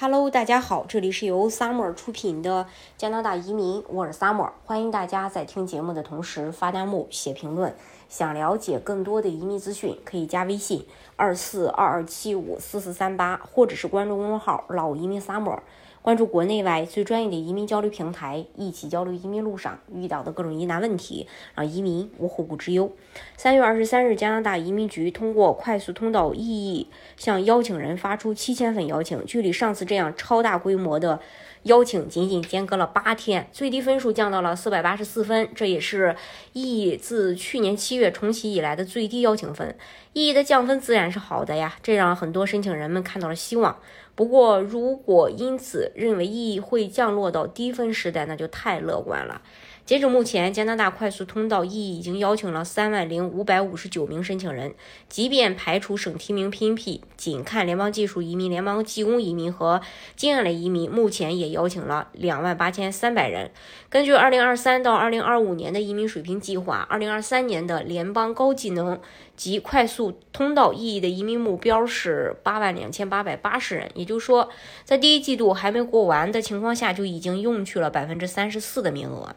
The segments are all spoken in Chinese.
Hello，大家好，这里是由 Summer 出品的加拿大移民，我是 Summer，欢迎大家在听节目的同时发弹幕、写评论。想了解更多的移民资讯，可以加微信二四二二七五四四三八，或者是关注公众号“老移民 Summer”。关注国内外最专业的移民交流平台，一起交流移民路上遇到的各种疑难问题，让移民无后顾之忧。三月二十三日，加拿大移民局通过快速通道 EE 向邀请人发出七千份邀请，距离上次这样超大规模的邀请仅仅间隔了八天，最低分数降到了四百八十四分，这也是 EE 自去年七月重启以来的最低邀请分。意义的降分自然是好的呀，这让很多申请人们看到了希望。不过，如果因此认为意义会降落到低分时代，那就太乐观了。截止目前，加拿大快速通道意义已经邀请了三万零五百五十九名申请人。即便排除省提名 PNP，，仅看联邦技术移民、联邦技工移民和经验类移民，目前也邀请了两万八千三百人。根据二零二三到二零二五年的移民水平计划，二零二三年的联邦高技能及快速通道意义的移民目标是八万两千八百八十人。也就是说，在第一季度还没过完的情况下，就已经用去了百分之三十四的名额。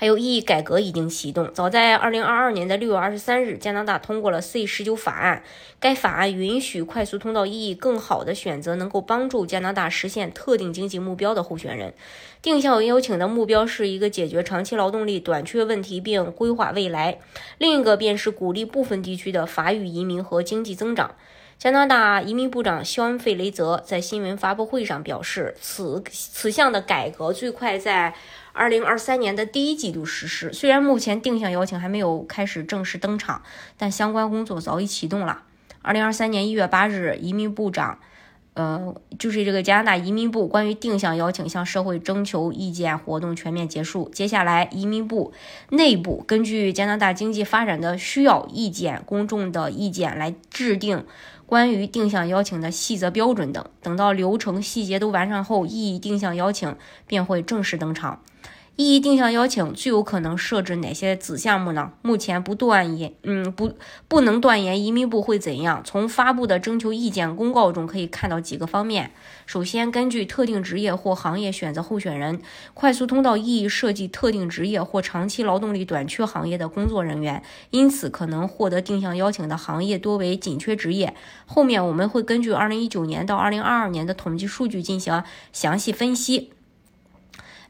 还有意义改革已经启动。早在二零二二年的六月二十三日，加拿大通过了 C 十九法案。该法案允许快速通道意义更好的选择能够帮助加拿大实现特定经济目标的候选人。定向邀请的目标是一个解决长期劳动力短缺问题并规划未来，另一个便是鼓励部分地区的法语移民和经济增长。加拿大移民部长肖恩·费雷泽在新闻发布会上表示，此此项的改革最快在。二零二三年的第一季度实施，虽然目前定向邀请还没有开始正式登场，但相关工作早已启动了。二零二三年一月八日，移民部长，呃，就是这个加拿大移民部关于定向邀请向社会征求意见活动全面结束。接下来，移民部内部根据加拿大经济发展的需要、意见、公众的意见来制定关于定向邀请的细则标准等。等到流程细节都完善后，意义定向邀请便会正式登场。意义定向邀请最有可能设置哪些子项目呢？目前不断言，嗯，不，不能断言移民部会怎样。从发布的征求意见公告中可以看到几个方面。首先，根据特定职业或行业选择候选人，快速通道意义设计特定职业或长期劳动力短缺行业的工作人员，因此可能获得定向邀请的行业多为紧缺职业。后面我们会根据2019年到2022年的统计数据进行详细分析。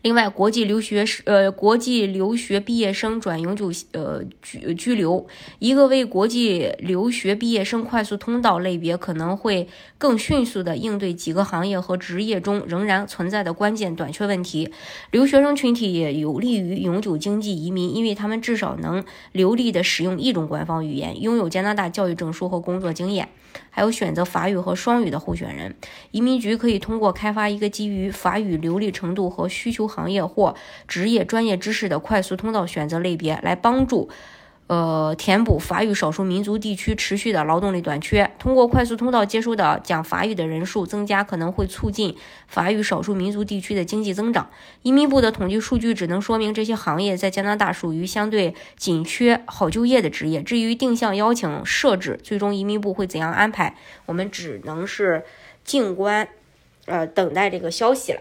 另外，国际留学是呃，国际留学毕业生转永久呃居居留，一个为国际留学毕业生快速通道类别可能会更迅速的应对几个行业和职业中仍然存在的关键短缺问题。留学生群体也有利于永久经济移民，因为他们至少能流利的使用一种官方语言，拥有加拿大教育证书和工作经验。还有选择法语和双语的候选人，移民局可以通过开发一个基于法语流利程度和需求行业或职业专业知识的快速通道选择类别，来帮助。呃，填补法语少数民族地区持续的劳动力短缺。通过快速通道接收的讲法语的人数增加，可能会促进法语少数民族地区的经济增长。移民部的统计数据只能说明这些行业在加拿大属于相对紧缺、好就业的职业。至于定向邀请设置，最终移民部会怎样安排，我们只能是静观，呃，等待这个消息了。